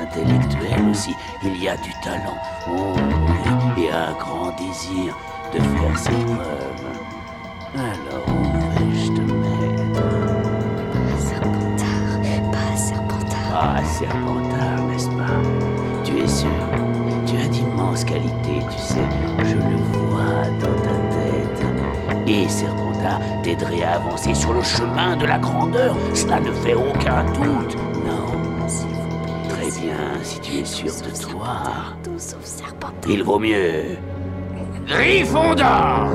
qualités intellectuelles aussi. Il y a du talent, oh oui, et un grand désir de faire ses preuves. Alors, où vais-je te mettre? Serpentard, pas Serpentard. Ah, Serpentard, n'est-ce pas? Tu es sûr? Tu as d'immenses qualités, tu sais. Je le vois dans ta tête. Et Serpentard t'aiderait à avancer sur le chemin de la grandeur. Cela ne fait aucun doute. Si tu es sûr de toi. Tout sauf Serpentard. Il vaut mieux. Gryffondor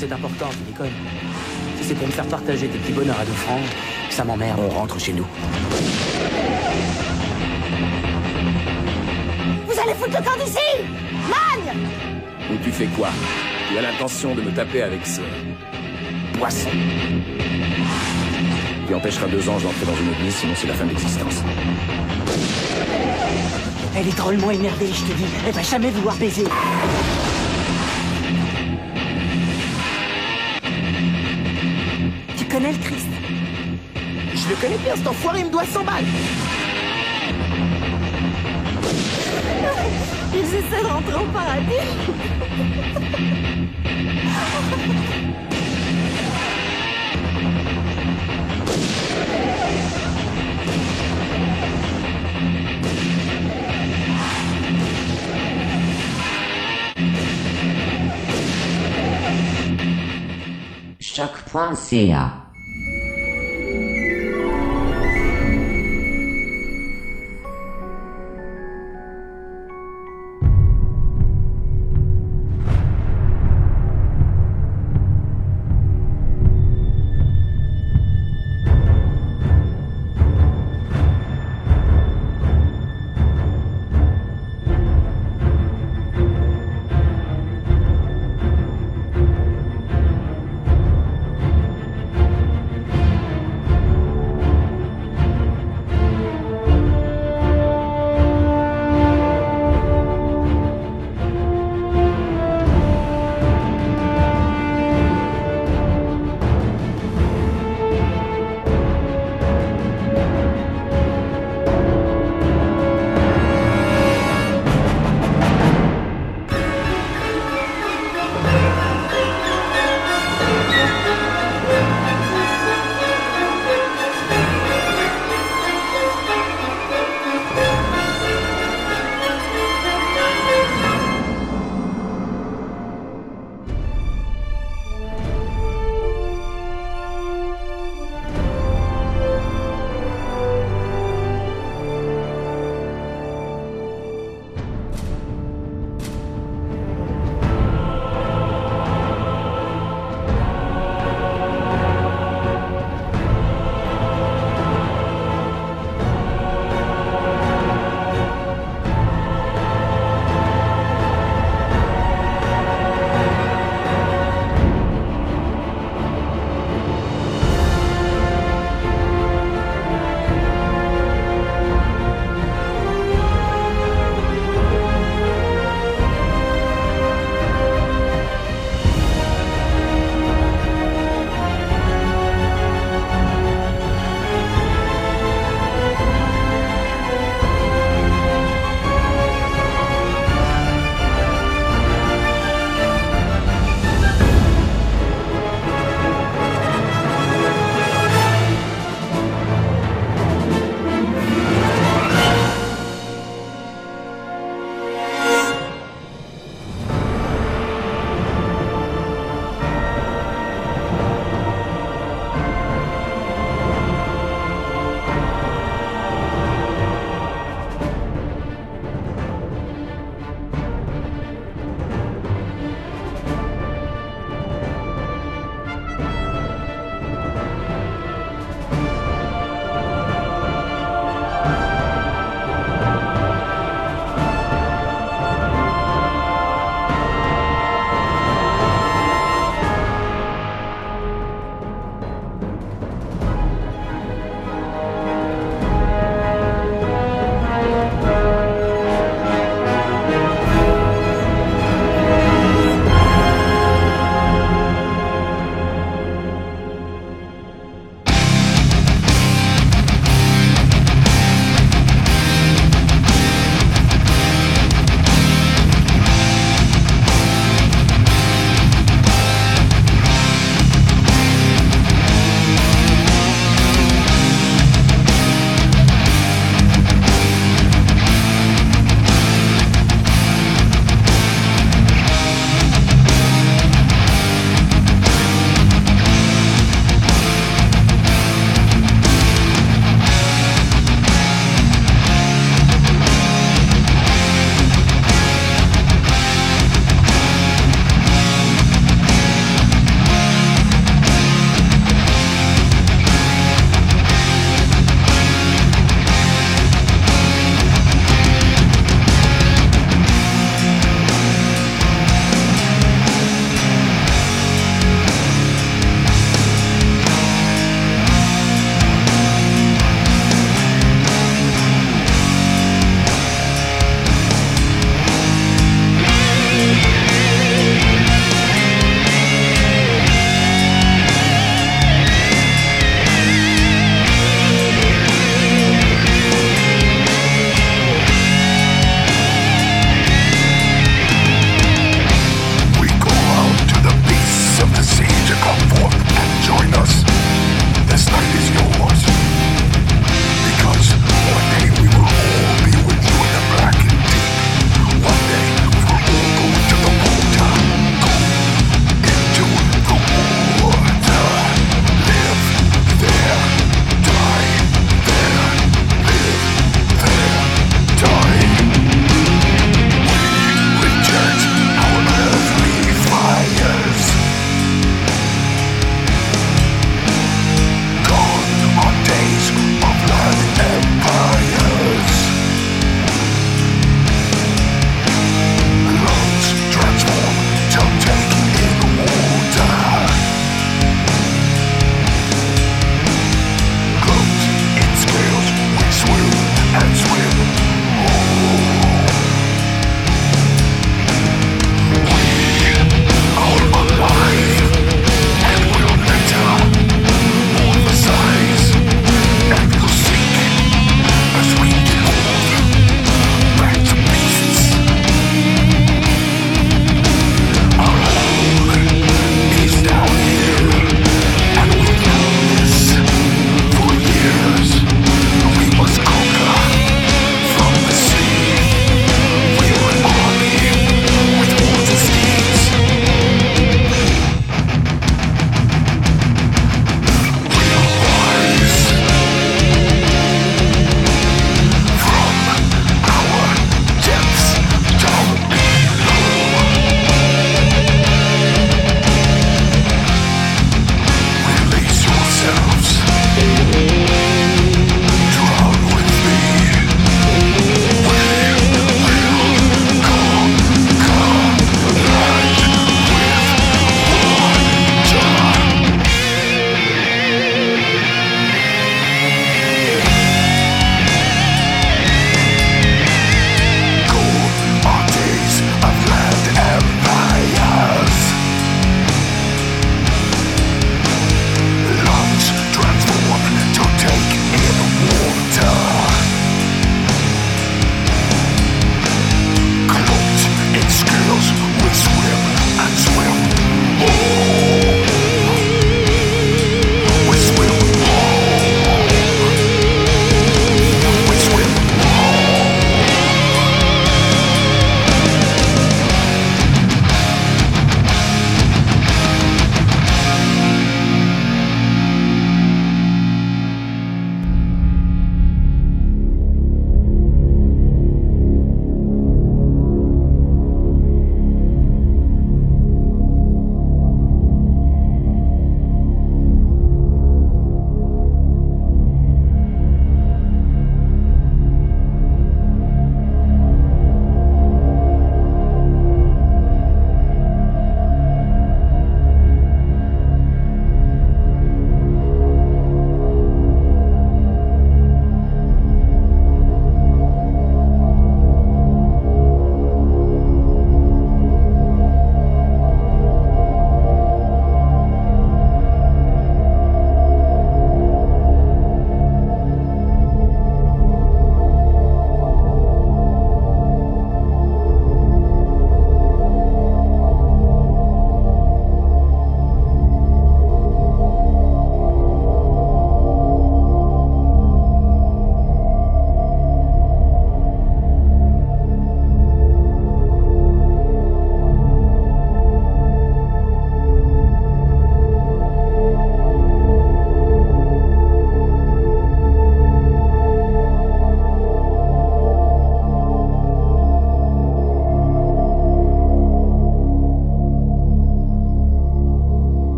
C'est important, tu déconnes. Si c'est pour me faire partager tes petits bonheurs à deux francs, ça m'emmerde, on rentre chez nous. Vous allez foutre le camp d'ici Magne Ou tu fais quoi? Tu as l'intention de me taper avec ce... poisson Tu empêcheras deux anges d'entrer dans une église, sinon c'est la fin de l'existence. Elle est drôlement énervée, je te dis. Elle va jamais vouloir baiser. Le connais bien, cet enfoiré, il me doit 100 balles. Ils essaient de rentrer au paradis choc.ca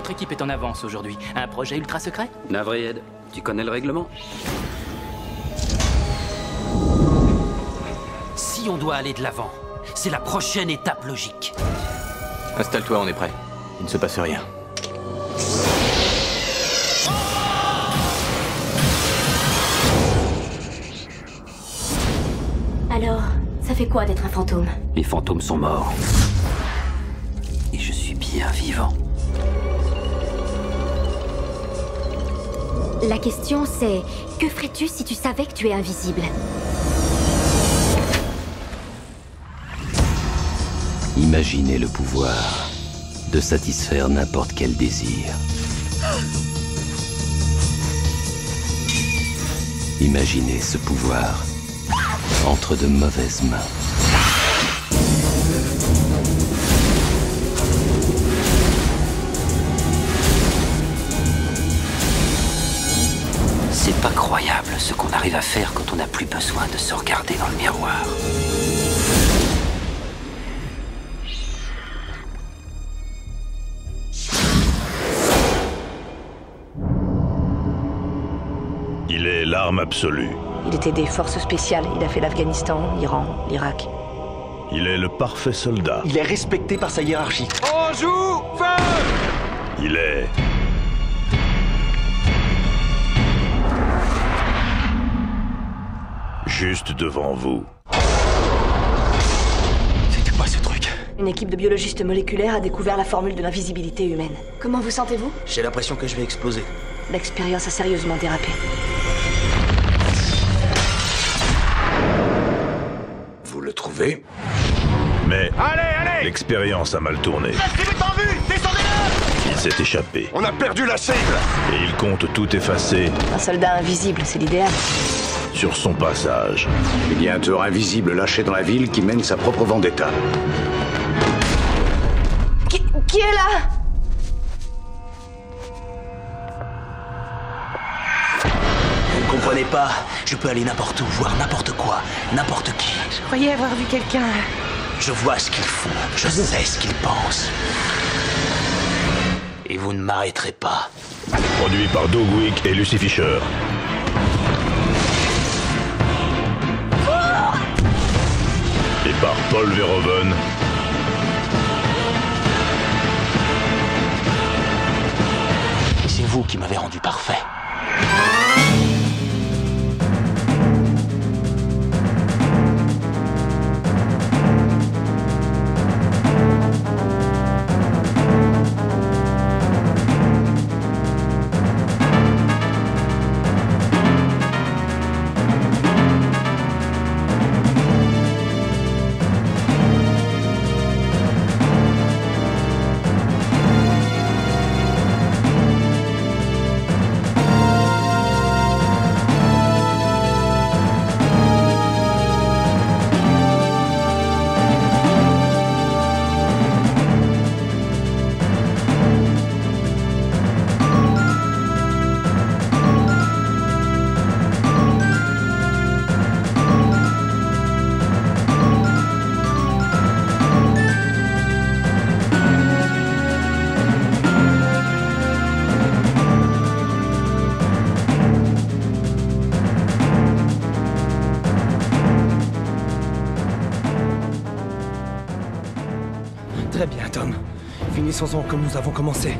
votre équipe est en avance aujourd'hui. Un projet ultra secret Navré Ed, tu connais le règlement Si on doit aller de l'avant, c'est la prochaine étape logique. Installe-toi, on est prêt. Il ne se passe rien. Alors, ça fait quoi d'être un fantôme? Les fantômes sont morts. Et je suis bien vivant. La question c'est, que ferais-tu si tu savais que tu es invisible? Imaginez le pouvoir de satisfaire n'importe quel désir. Imaginez ce pouvoir entre de mauvaises mains. Qu'on arrive à faire quand on n'a plus besoin de se regarder dans le miroir. Il est l'arme absolue. Il était des forces spéciales. Il a fait l'Afghanistan, l'Iran, l'Irak. Il est le parfait soldat. Il est respecté par sa hiérarchie. On joue Feu Il est... Juste devant vous. C'était quoi ce truc Une équipe de biologistes moléculaires a découvert la formule de l'invisibilité humaine. Comment vous sentez-vous J'ai l'impression que je vais exploser. L'expérience a sérieusement dérapé. Vous le trouvez Mais l'expérience a mal tourné. Il s'est échappé On a perdu la cible et il compte tout effacer Un soldat invisible, c'est l'idéal. Sur son passage. Il y a un tueur invisible lâché dans la ville qui mène sa propre vendetta. Qui, qui est là? Vous ne comprenez pas? Je peux aller n'importe où, voir n'importe quoi, n'importe qui. Je croyais avoir vu quelqu'un. Je vois ce qu'ils font, je sais ce qu'ils pensent. Et vous ne m'arrêterez pas. Produit par Doug Wick et Lucy Fisher. Par Paul Verhoeven. C'est vous qui m'avez rendu parfait. Comme nous avons commencé.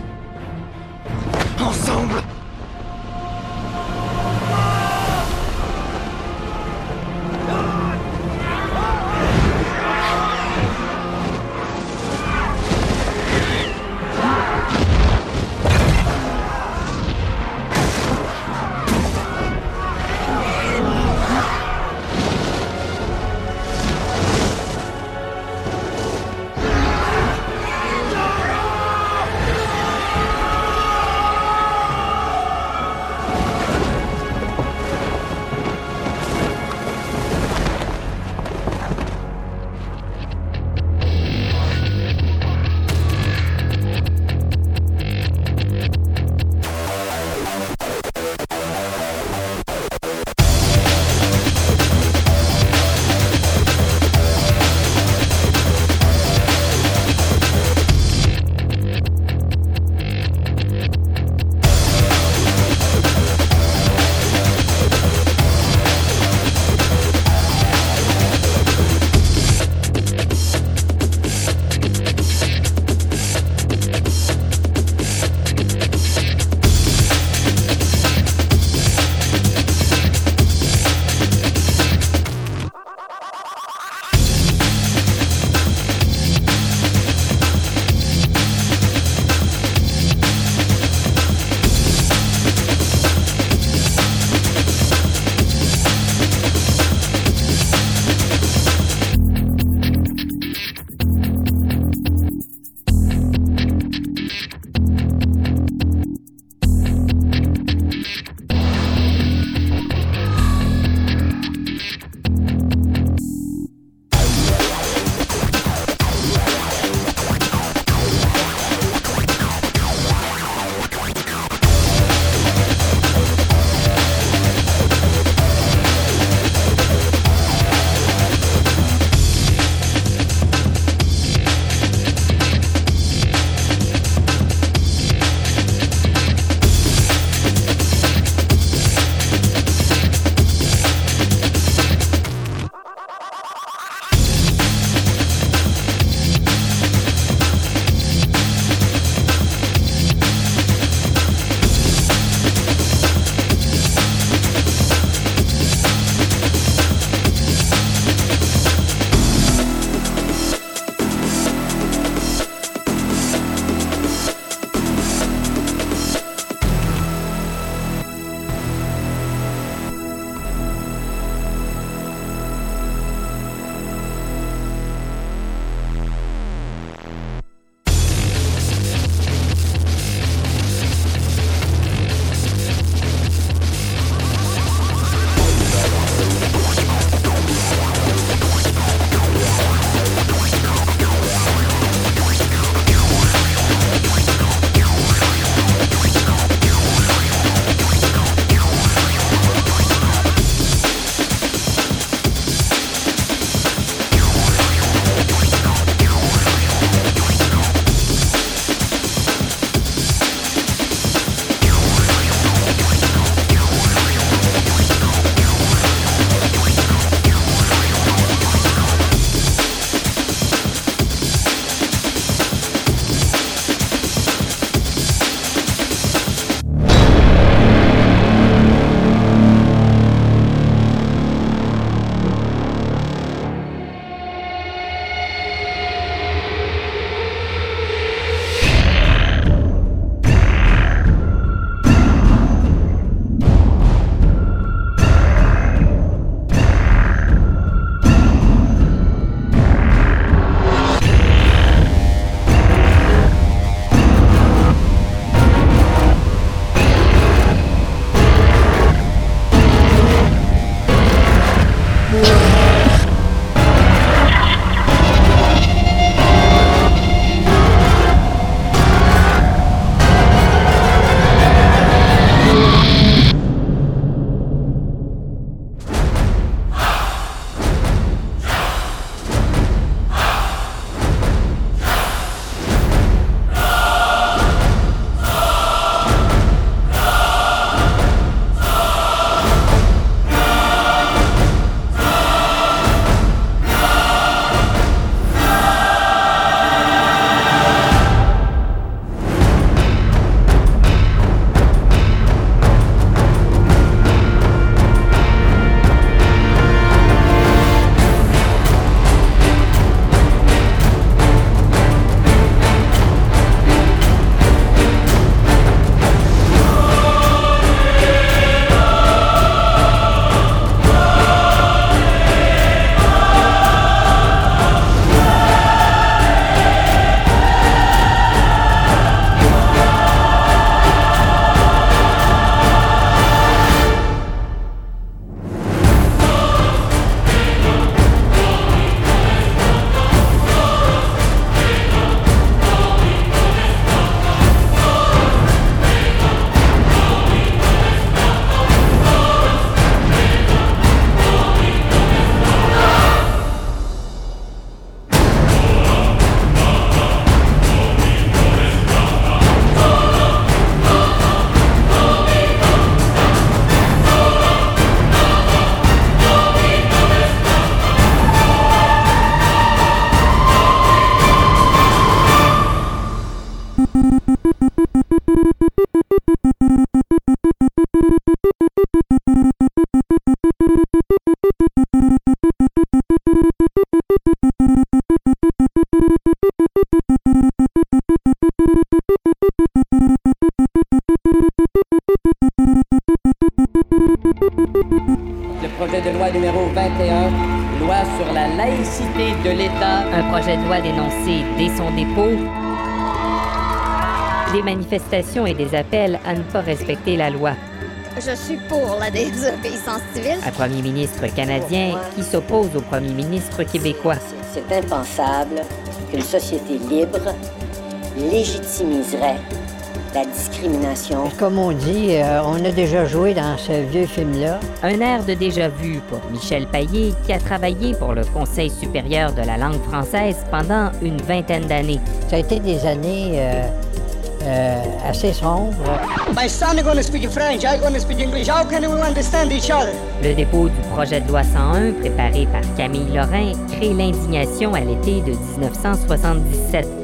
Des manifestations et des appels à ne pas respecter la loi. Je suis pour la désobéissance civile. Un premier ministre canadien qui s'oppose au premier ministre québécois. C'est impensable qu'une société libre légitimiserait la discrimination. Comme on dit, euh, on a déjà joué dans ce vieux film-là. Un air de déjà-vu pour Michel Paillé, qui a travaillé pour le Conseil supérieur de la langue française pendant une vingtaine d'années. Ça a été des années euh, euh, assez sombres. My son is to speak French, I'm to speak English. How can we understand each other? Le dépôt du projet de loi 101, préparé par Camille Lorrain, crée l'indignation à l'été de 1977.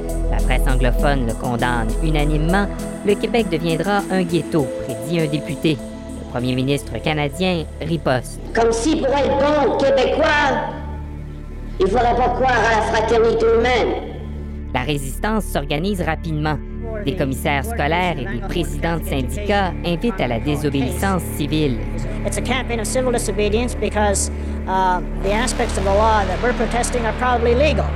La presse anglophone le condamne unanimement. Le Québec deviendra un ghetto, prédit un député. Le premier ministre canadien riposte. Comme si pour être bon québécois, il faudrait pas croire à la fraternité humaine. La résistance s'organise rapidement. Des commissaires scolaires et des présidents de syndicats invitent à la désobéissance civile. It's a campaign of civil disobedience because uh, the aspects of the law that we're protesting are probably legal.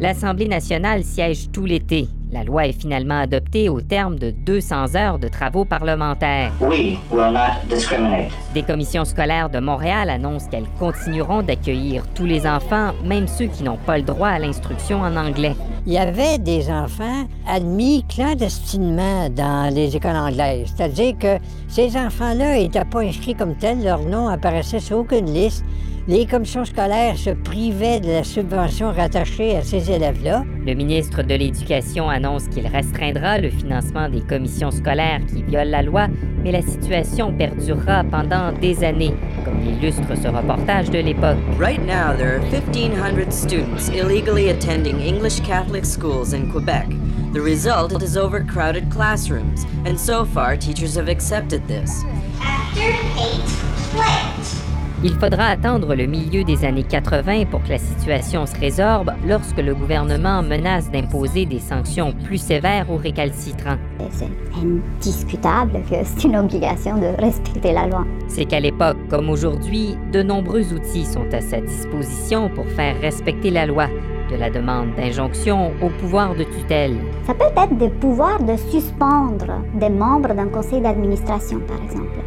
L'Assemblée nationale siège tout l'été. La loi est finalement adoptée au terme de 200 heures de travaux parlementaires. We will not discriminate. Des commissions scolaires de Montréal annoncent qu'elles continueront d'accueillir tous les enfants, même ceux qui n'ont pas le droit à l'instruction en anglais. Il y avait des enfants admis clandestinement dans les écoles anglaises. C'est-à-dire que ces enfants-là n'étaient pas inscrits comme tels, leur nom apparaissait sur aucune liste. Les commissions scolaires se privaient de la subvention rattachée à ces élèves-là. Le ministre de l'Éducation annonce qu'il restreindra le financement des commissions scolaires qui violent la loi, mais la situation perdurera pendant des années, comme l'illustre ce reportage de l'époque. Right now, there are 1,500 students illegally attending English Catholic schools in Quebec. The result is overcrowded classrooms, and so far, teachers have accepted this. After eight. Il faudra attendre le milieu des années 80 pour que la situation se résorbe lorsque le gouvernement menace d'imposer des sanctions plus sévères aux récalcitrants. C'est indiscutable que c'est une obligation de respecter la loi. C'est qu'à l'époque comme aujourd'hui, de nombreux outils sont à sa disposition pour faire respecter la loi, de la demande d'injonction au pouvoir de tutelle. Ça peut être des pouvoirs de suspendre des membres d'un conseil d'administration, par exemple.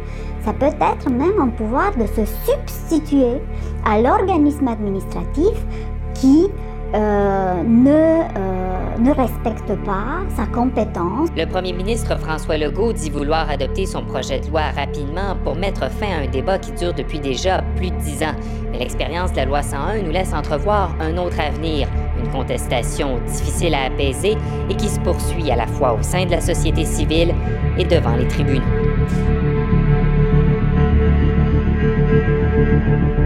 Ça peut être même un pouvoir de se substituer à l'organisme administratif qui euh, ne, euh, ne respecte pas sa compétence. Le premier ministre François Legault dit vouloir adopter son projet de loi rapidement pour mettre fin à un débat qui dure depuis déjà plus de dix ans. Mais l'expérience de la loi 101 nous laisse entrevoir un autre avenir, une contestation difficile à apaiser et qui se poursuit à la fois au sein de la société civile et devant les tribunaux. Thank you.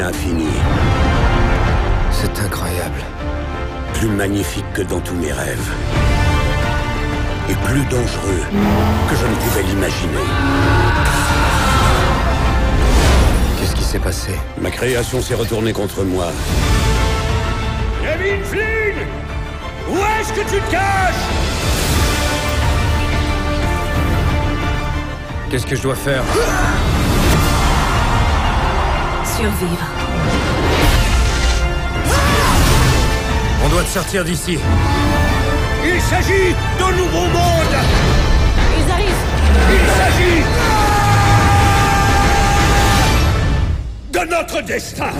Infinies. C'est incroyable. Plus magnifique que dans tous mes rêves. Et plus dangereux que je ne pouvais l'imaginer. Qu'est-ce qui s'est passé? Ma création s'est retournée contre moi. Kevin Flynn Où est-ce que tu te caches? Qu'est-ce que je dois faire? Survivre. On doit te sortir d'ici. Il s'agit d'un nouveau monde Ils arrivent Il s'agit de notre destin